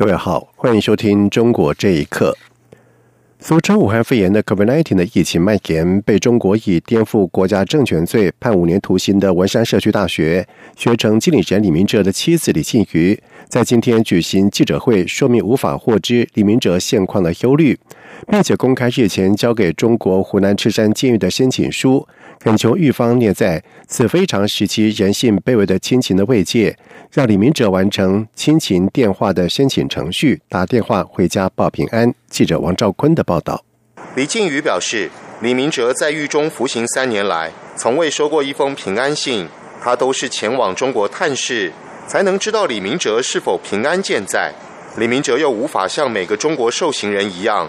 各位好，欢迎收听《中国这一刻》。俗称武汉肺炎的 COVID-19 的疫情蔓延，被中国以颠覆国家政权罪判五年徒刑的文山社区大学学成经理人李明哲的妻子李庆瑜，在今天举行记者会，说明无法获知李明哲现况的忧虑，并且公开日前交给中国湖南赤山监狱的申请书。恳求狱方念在此非常时期人性卑微的亲情的慰藉，让李明哲完成亲情电话的申请程序，打电话回家报平安。记者王兆坤的报道。李靖宇表示，李明哲在狱中服刑三年来，从未收过一封平安信，他都是前往中国探视，才能知道李明哲是否平安健在。李明哲又无法像每个中国受刑人一样，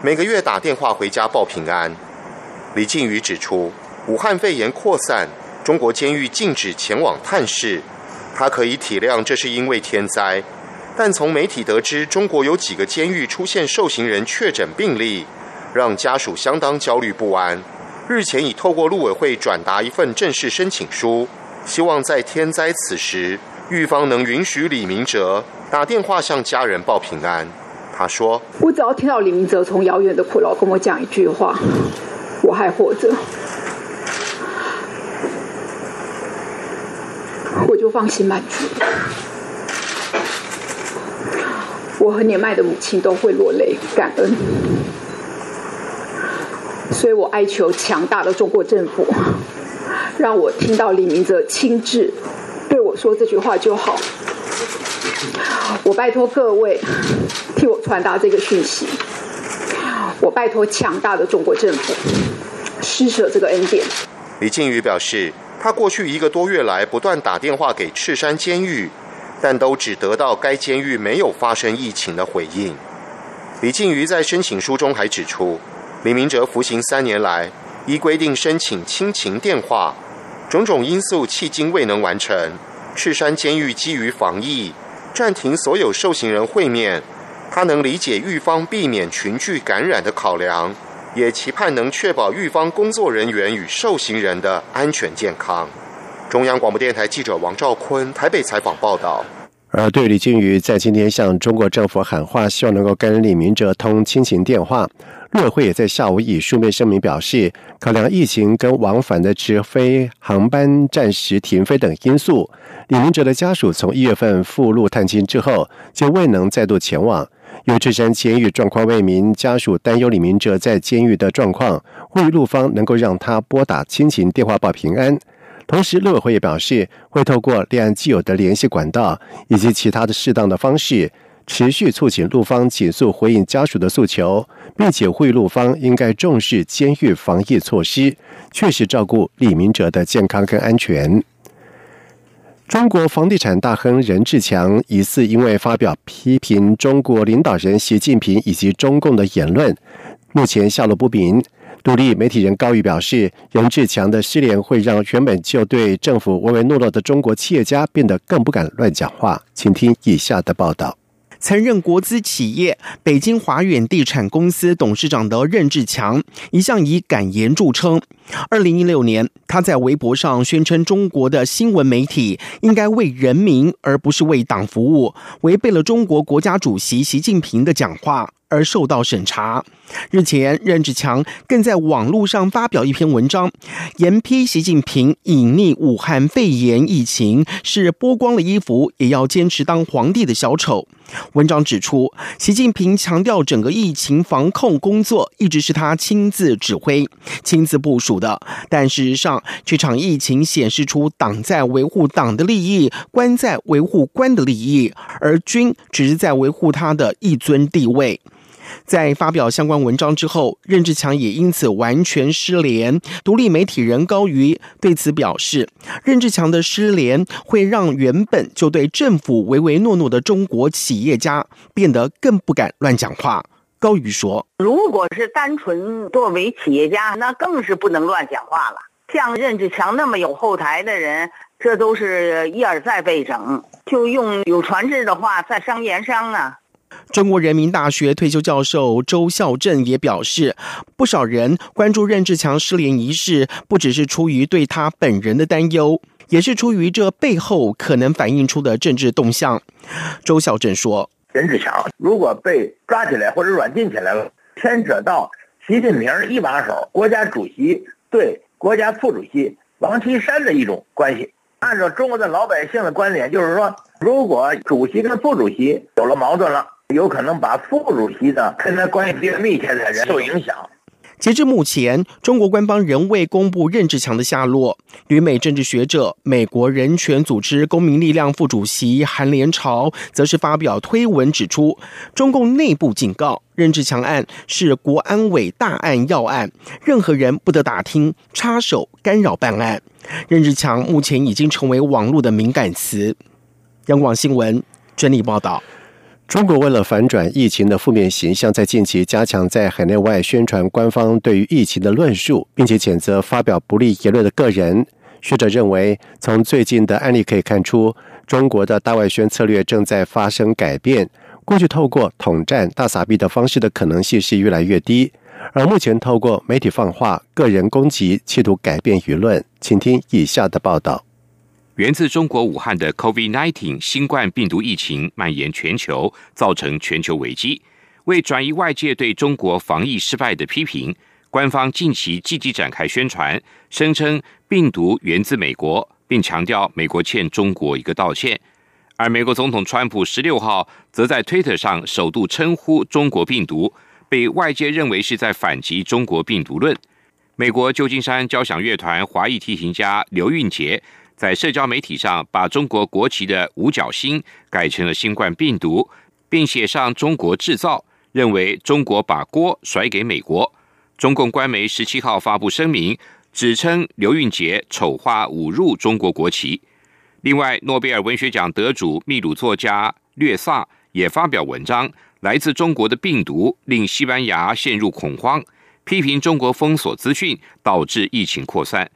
每个月打电话回家报平安。李靖宇指出。武汉肺炎扩散，中国监狱禁止前往探视。他可以体谅这是因为天灾，但从媒体得知中国有几个监狱出现受刑人确诊病例，让家属相当焦虑不安。日前已透过陆委会转达一份正式申请书，希望在天灾此时，狱方能允许李明哲打电话向家人报平安。他说：“我只要听到李明哲从遥远的苦劳跟我讲一句话，我还活着。”放心满足，我和年迈的母亲都会落泪感恩，所以我哀求强大的中国政府，让我听到李明哲亲自对我说这句话就好。我拜托各位替我传达这个讯息，我拜托强大的中国政府施舍这个恩典。李靖宇表示。他过去一个多月来不断打电话给赤山监狱，但都只得到该监狱没有发生疫情的回应。李静瑜在申请书中还指出，李明哲服刑三年来，依规定申请亲情电话，种种因素迄今未能完成。赤山监狱基于防疫，暂停所有受刑人会面。他能理解狱方避免群聚感染的考量。也期盼能确保狱方工作人员与受刑人的安全健康。中央广播电台记者王兆坤台北采访报道。而对李俊宇在今天向中国政府喊话，希望能够跟李明哲通亲情电话。陆委会也在下午以书面声明表示，考量疫情跟往返的直飞航班暂时停飞等因素，李明哲的家属从一月份赴陆探亲之后，就未能再度前往。由赤山监狱状况未明，家属担忧李明哲在监狱的状况，呼吁陆方能够让他拨打亲情电话报平安。同时，陆委会也表示，会透过两岸既有的联系管道以及其他的适当的方式，持续促请陆方紧速回应家属的诉求，并且呼吁陆方应该重视监狱防疫措施，确实照顾李明哲的健康跟安全。中国房地产大亨任志强疑似因为发表批评中国领导人习近平以及中共的言论，目前下落不明。独立媒体人高宇表示，任志强的失联会让原本就对政府唯唯诺诺的中国企业家变得更不敢乱讲话。请听以下的报道。曾任国资企业北京华远地产公司董事长的任志强，一向以敢言著称。二零一六年，他在微博上宣称，中国的新闻媒体应该为人民而不是为党服务，违背了中国国家主席习近平的讲话。而受到审查。日前，任志强更在网络上发表一篇文章，严批习近平隐匿武汉肺炎疫情是剥光了衣服也要坚持当皇帝的小丑。文章指出，习近平强调整个疫情防控工作一直是他亲自指挥、亲自部署的，但事实上，这场疫情显示出党在维护党的利益，官在维护官的利益，而军只是在维护他的一尊地位。在发表相关文章之后，任志强也因此完全失联。独立媒体人高瑜对此表示，任志强的失联会让原本就对政府唯唯诺诺的中国企业家变得更不敢乱讲话。高瑜说：“如果是单纯作为企业家，那更是不能乱讲话了。像任志强那么有后台的人，这都是一而再被整。就用有传志的话，在商言商啊。”中国人民大学退休教授周孝正也表示，不少人关注任志强失联一事，不只是出于对他本人的担忧，也是出于这背后可能反映出的政治动向。周孝正说：“任志强如果被抓起来或者软禁起来了，牵扯到习近平一把手、国家主席对国家副主席王岐山的一种关系。按照中国的老百姓的观点，就是说，如果主席跟副主席有了矛盾了。”有可能把副主席的跟他关系比较密切的人受影响。截至目前，中国官方仍未公布任志强的下落。旅美政治学者、美国人权组织公民力量副主席韩连朝则是发表推文指出，中共内部警告，任志强案是国安委大案要案，任何人不得打听、插手、干扰办案。任志强目前已经成为网络的敏感词。央广新闻整理报道。中国为了反转疫情的负面形象，在近期加强在海内外宣传官方对于疫情的论述，并且谴责发表不利言论的个人。学者认为，从最近的案例可以看出，中国的大外宣策略正在发生改变。过去透过统战、大撒币的方式的可能性是越来越低，而目前透过媒体放话、个人攻击，企图改变舆论。请听以下的报道。源自中国武汉的 COVID-19 新冠病毒疫情蔓延全球，造成全球危机。为转移外界对中国防疫失败的批评，官方近期积极展开宣传，声称病毒源自美国，并强调美国欠中国一个道歉。而美国总统川普十六号则在推特上首度称呼中国病毒，被外界认为是在反击中国病毒论。美国旧金山交响乐团华裔提琴家刘运杰。在社交媒体上，把中国国旗的五角星改成了新冠病毒，并写上“中国制造”，认为中国把锅甩给美国。中共官媒十七号发布声明，指称刘运杰丑化侮辱中国国旗。另外，诺贝尔文学奖得主秘鲁作家略萨也发表文章，来自中国的病毒令西班牙陷入恐慌，批评中国封锁资讯，导致疫情扩散。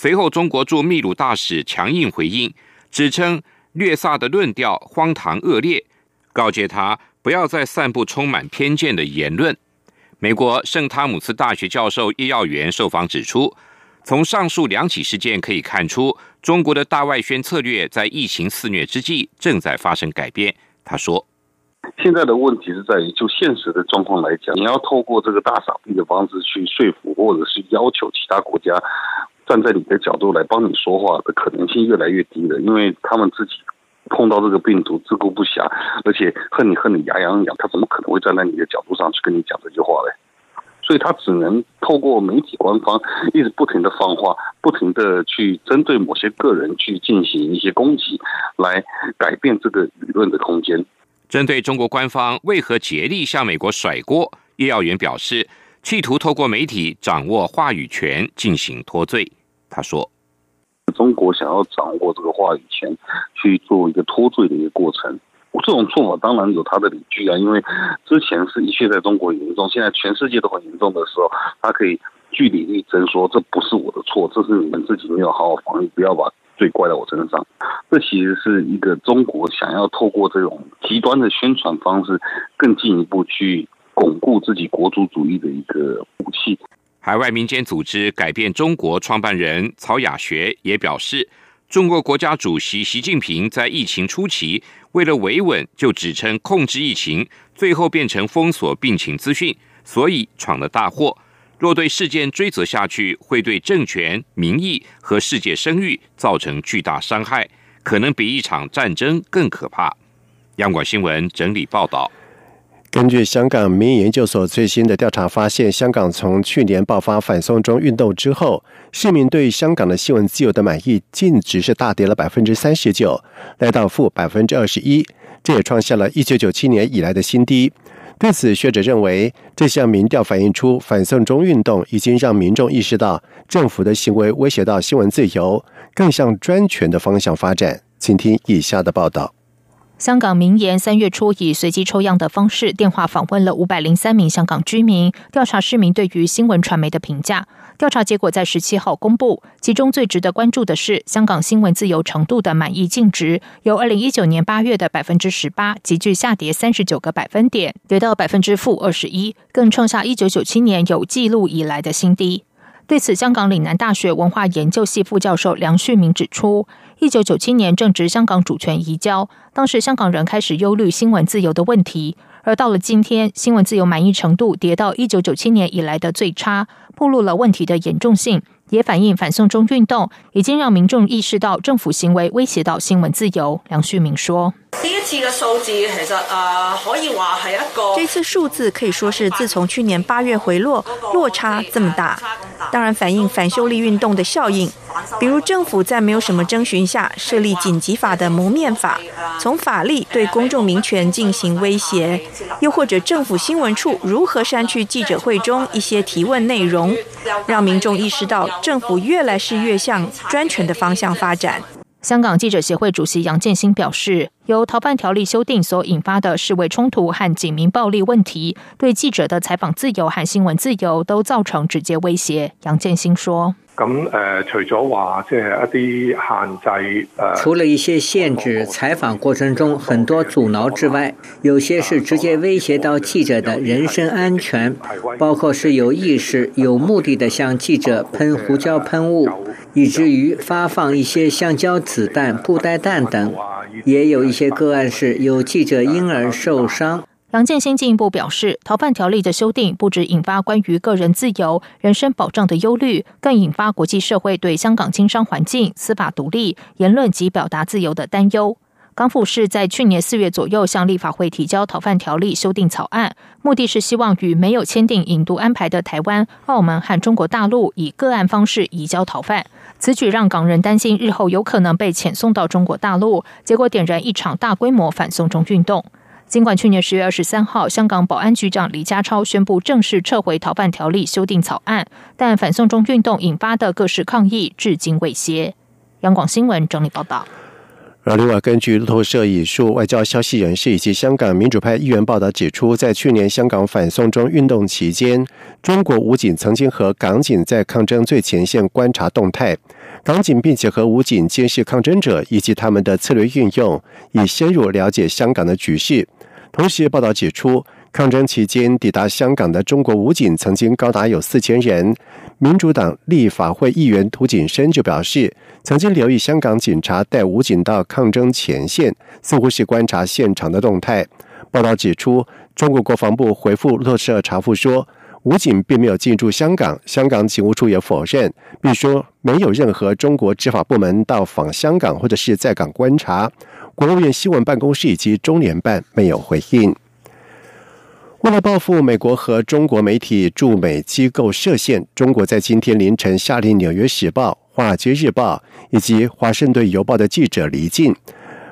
随后，中国驻秘鲁大使强硬回应，指称略萨的论调荒唐恶劣，告诫他不要再散布充满偏见的言论。美国圣汤姆斯大学教授叶耀元受访指出，从上述两起事件可以看出，中国的大外宣策略在疫情肆虐之际正在发生改变。他说：“现在的问题是在于，就现实的状况来讲，你要透过这个大傻逼的方式去说服，或者是要求其他国家。”站在你的角度来帮你说话的可能性越来越低了，因为他们自己碰到这个病毒自顾不暇，而且恨你恨你牙痒痒，他怎么可能会站在你的角度上去跟你讲这句话嘞？所以他只能透过媒体官方一直不停的放话，不停的去针对某些个人去进行一些攻击，来改变这个舆论的空间。针对中国官方为何竭力向美国甩锅，叶耀元表示，企图透过媒体掌握话语权进行脱罪。他说：“中国想要掌握这个话语权，去做一个脱罪的一个过程。我这种做法当然有它的理据啊，因为之前是一切在中国严重，现在全世界都很严重的时候，他可以据理力争，说这不是我的错，这是你们自己没有好好防疫，不要把罪怪在我身上。这其实是一个中国想要透过这种极端的宣传方式，更进一步去巩固自己国族主义的一个武器。”海外民间组织改变中国创办人曹雅学也表示，中国国家主席习近平在疫情初期为了维稳，就指称控制疫情，最后变成封锁病情资讯，所以闯了大祸。若对事件追责下去，会对政权、民意和世界声誉造成巨大伤害，可能比一场战争更可怕。央广新闻整理报道。根据香港民意研究所最新的调查发现，香港从去年爆发反送中运动之后，市民对香港的新闻自由的满意净值是大跌了百分之三十九，来到负百分之二十一，这也创下了一九九七年以来的新低。对此，学者认为，这项民调反映出反送中运动已经让民众意识到政府的行为威胁到新闻自由，更向专权的方向发展。请听以下的报道。香港民研三月初以随机抽样的方式电话访问了五百零三名香港居民，调查市民对于新闻传媒的评价。调查结果在十七号公布，其中最值得关注的是香港新闻自由程度的满意净值，由二零一九年八月的百分之十八急剧下跌三十九个百分点，跌到百分之负二十一，更创下一九九七年有记录以来的新低。对此，香港岭南大学文化研究系副教授梁旭明指出，一九九七年正值香港主权移交，当时香港人开始忧虑新闻自由的问题，而到了今天，新闻自由满意程度跌到一九九七年以来的最差，暴露了问题的严重性。也反映反送中运动已经让民众意识到政府行为威胁到新闻自由。梁旭明说：“第一次嘅数字其实啊，可以话系一个。这次数字可以说是自从去年八月回落，落差这么大，当然反映反修例运动的效应。比如政府在没有什么征询下设立紧急法的蒙面法，从法律对公众民权进行威胁；又或者政府新闻处如何删去记者会中一些提问内容，让民众意识到。”政府越来是越向专权的方向发展。香港记者协会主席杨建新表示，由逃犯条例修订所引发的示威冲突和警民暴力问题，对记者的采访自由和新闻自由都造成直接威胁。杨建新说。咁誒，除咗話即係一啲限制誒，除了一些限制採訪過程中很多阻撓之外，有些是直接威脅到記者的人身安全，包括是有意識、有目的的向記者噴胡椒噴霧，以至於發放一些橡膠子彈、布袋彈等，也有一些個案是有記者因而受傷。梁建新进一步表示，逃犯条例的修订不止引发关于个人自由、人身保障的忧虑，更引发国际社会对香港经商环境、司法独立、言论及表达自由的担忧。港府是在去年四月左右向立法会提交逃犯条例修订草案，目的是希望与没有签订引渡安排的台湾、澳门和中国大陆以个案方式移交逃犯。此举让港人担心日后有可能被遣送到中国大陆，结果点燃一场大规模反送中运动。尽管去年十月二十三号，香港保安局长李家超宣布正式撤回逃犯条例修订草案，但反送中运动引发的各式抗议至今未歇。央广新闻整理报道。而另外，根据路透社引述外交消息人士以及香港民主派议员报道指出，在去年香港反送中运动期间，中国武警曾经和港警在抗争最前线观察动态，港警并且和武警监视抗争者以及他们的策略运用，以深入了解香港的局势。同时，报道指出，抗争期间抵达香港的中国武警曾经高达有四千人。民主党立法会议员涂景生就表示，曾经留意香港警察带武警到抗争前线，似乎是观察现场的动态。报道指出，中国国防部回复路透社查复说，武警并没有进驻香港，香港警务处也否认，并说没有任何中国执法部门到访香港或者是在港观察。国务院新闻办公室以及中联办没有回应。为了报复美国和中国媒体驻美机构设限，中国在今天凌晨下令《纽约时报》、《华尔街日报》以及《华盛顿邮报》的记者离境。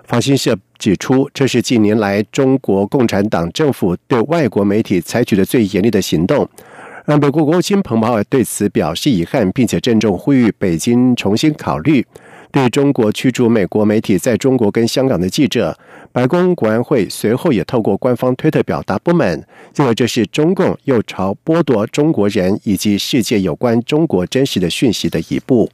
法新社指出，这是近年来中国共产党政府对外国媒体采取的最严厉的行动。而美国国务卿蓬佩奥对此表示遗憾，并且郑重呼吁北京重新考虑。对中国驱逐美国媒体在中国跟香港的记者，白宫国安会随后也透过官方推特表达不满，认为这是中共又朝剥夺中国人以及世界有关中国真实的讯息的一步。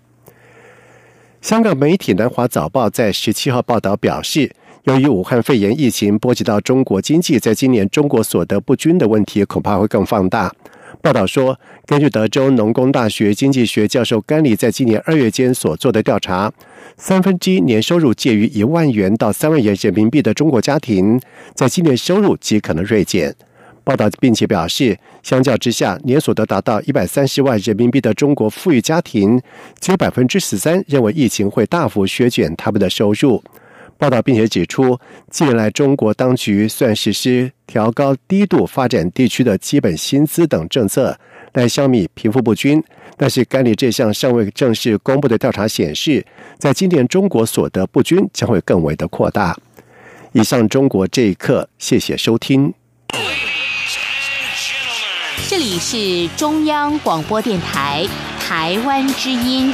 香港媒体《南华早报》在十七号报道表示，由于武汉肺炎疫情波及到中国经济，在今年中国所得不均的问题恐怕会更放大。报道说，根据德州农工大学经济学教授甘里在今年二月间所做的调查，三分之一年收入介于一万元到三万元人民币的中国家庭，在今年收入极可能锐减。报道并且表示，相较之下，年所得达到一百三十万人民币的中国富裕家庭，只有百分之十三认为疫情会大幅削减他们的收入。报道并且指出，近年来中国当局算实施调高低度发展地区的基本薪资等政策来消弭贫富不均，但是甘里这项尚未正式公布的调查显示，在今年中国所得不均将会更为的扩大。以上，中国这一刻，谢谢收听。这里是中央广播电台台湾之音。